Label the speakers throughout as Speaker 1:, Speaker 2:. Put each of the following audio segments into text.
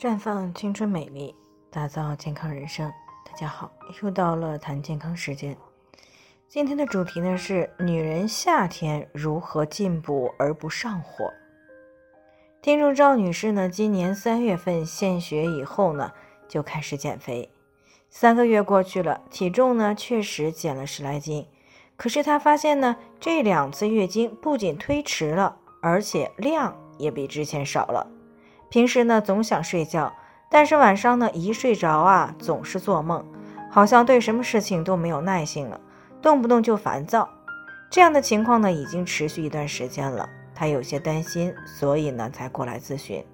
Speaker 1: 绽放青春美丽，打造健康人生。大家好，又到了谈健康时间。今天的主题呢是女人夏天如何进补而不上火。听众赵女士呢，今年三月份献血以后呢，就开始减肥。三个月过去了，体重呢确实减了十来斤。可是她发现呢，这两次月经不仅推迟了，而且量也比之前少了。平时呢总想睡觉，但是晚上呢一睡着啊总是做梦，好像对什么事情都没有耐心了，动不动就烦躁。这样的情况呢已经持续一段时间了，她有些担心，所以呢才过来咨询。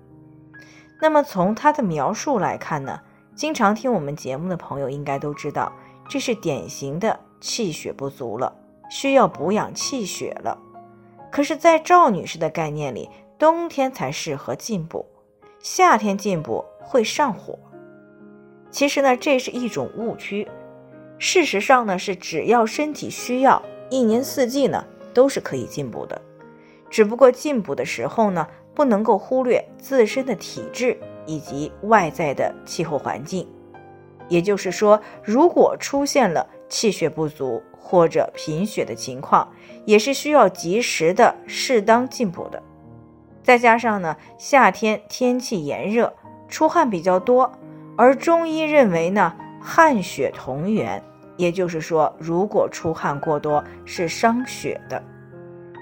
Speaker 1: 那么从她的描述来看呢，经常听我们节目的朋友应该都知道，这是典型的气血不足了，需要补养气血了。可是，在赵女士的概念里，冬天才适合进补。夏天进补会上火，其实呢，这是一种误区。事实上呢，是只要身体需要，一年四季呢都是可以进补的。只不过进补的时候呢，不能够忽略自身的体质以及外在的气候环境。也就是说，如果出现了气血不足或者贫血的情况，也是需要及时的适当进补的。再加上呢，夏天天气炎热，出汗比较多，而中医认为呢，汗血同源，也就是说，如果出汗过多是伤血的，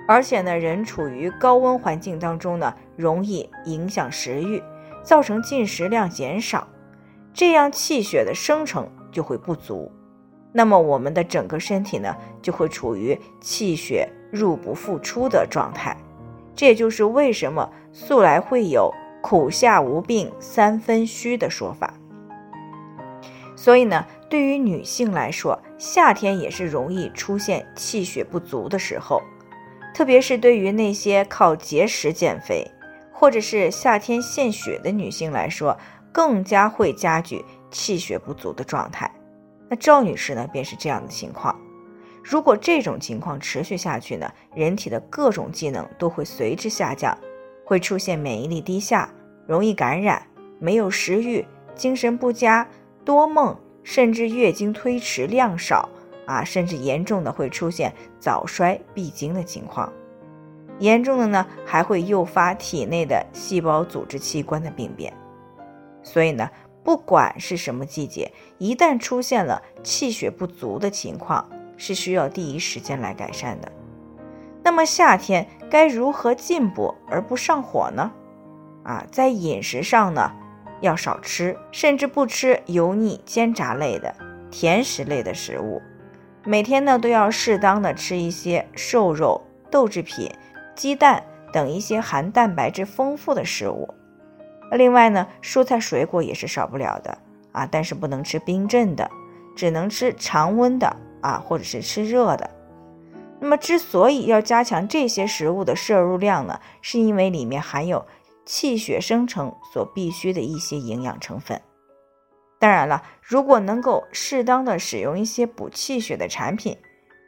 Speaker 1: 而且呢，人处于高温环境当中呢，容易影响食欲，造成进食量减少，这样气血的生成就会不足，那么我们的整个身体呢，就会处于气血入不敷出的状态。这也就是为什么素来会有“苦夏无病三分虚”的说法。所以呢，对于女性来说，夏天也是容易出现气血不足的时候，特别是对于那些靠节食减肥或者是夏天献血的女性来说，更加会加剧气血不足的状态。那赵女士呢，便是这样的情况。如果这种情况持续下去呢，人体的各种机能都会随之下降，会出现免疫力低下、容易感染、没有食欲、精神不佳、多梦，甚至月经推迟、量少啊，甚至严重的会出现早衰闭经的情况。严重的呢，还会诱发体内的细胞、组织、器官的病变。所以呢，不管是什么季节，一旦出现了气血不足的情况，是需要第一时间来改善的。那么夏天该如何进补而不上火呢？啊，在饮食上呢，要少吃，甚至不吃油腻煎炸类的、甜食类的食物。每天呢，都要适当的吃一些瘦肉、豆制品、鸡蛋等一些含蛋白质丰富的食物。另外呢，蔬菜水果也是少不了的啊，但是不能吃冰镇的，只能吃常温的。啊，或者是吃热的。那么，之所以要加强这些食物的摄入量呢，是因为里面含有气血生成所必需的一些营养成分。当然了，如果能够适当的使用一些补气血的产品，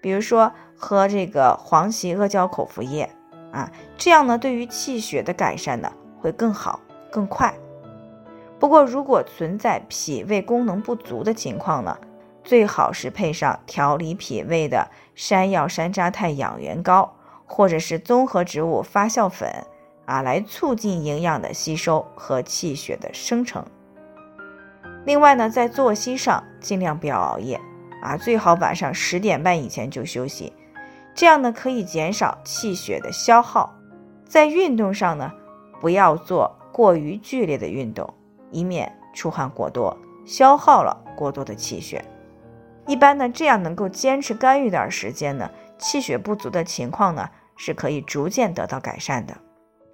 Speaker 1: 比如说喝这个黄芪阿胶口服液啊，这样呢，对于气血的改善呢会更好更快。不过，如果存在脾胃功能不足的情况呢？最好是配上调理脾胃的山药山楂肽养元膏，或者是综合植物发酵粉啊，来促进营养的吸收和气血的生成。另外呢，在作息上尽量不要熬夜啊，最好晚上十点半以前就休息，这样呢可以减少气血的消耗。在运动上呢，不要做过于剧烈的运动，以免出汗过多，消耗了过多的气血。一般呢，这样能够坚持干预点时间呢，气血不足的情况呢是可以逐渐得到改善的。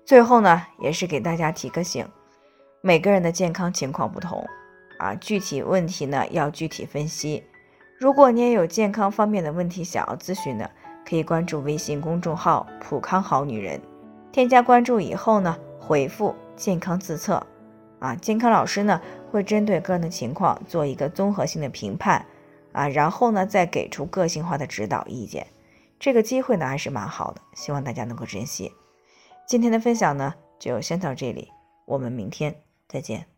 Speaker 1: 最后呢，也是给大家提个醒，每个人的健康情况不同啊，具体问题呢要具体分析。如果你也有健康方面的问题想要咨询的，可以关注微信公众号“普康好女人”，添加关注以后呢，回复“健康自测”，啊，健康老师呢会针对个人的情况做一个综合性的评判。啊，然后呢，再给出个性化的指导意见，这个机会呢还是蛮好的，希望大家能够珍惜。今天的分享呢就先到这里，我们明天再见。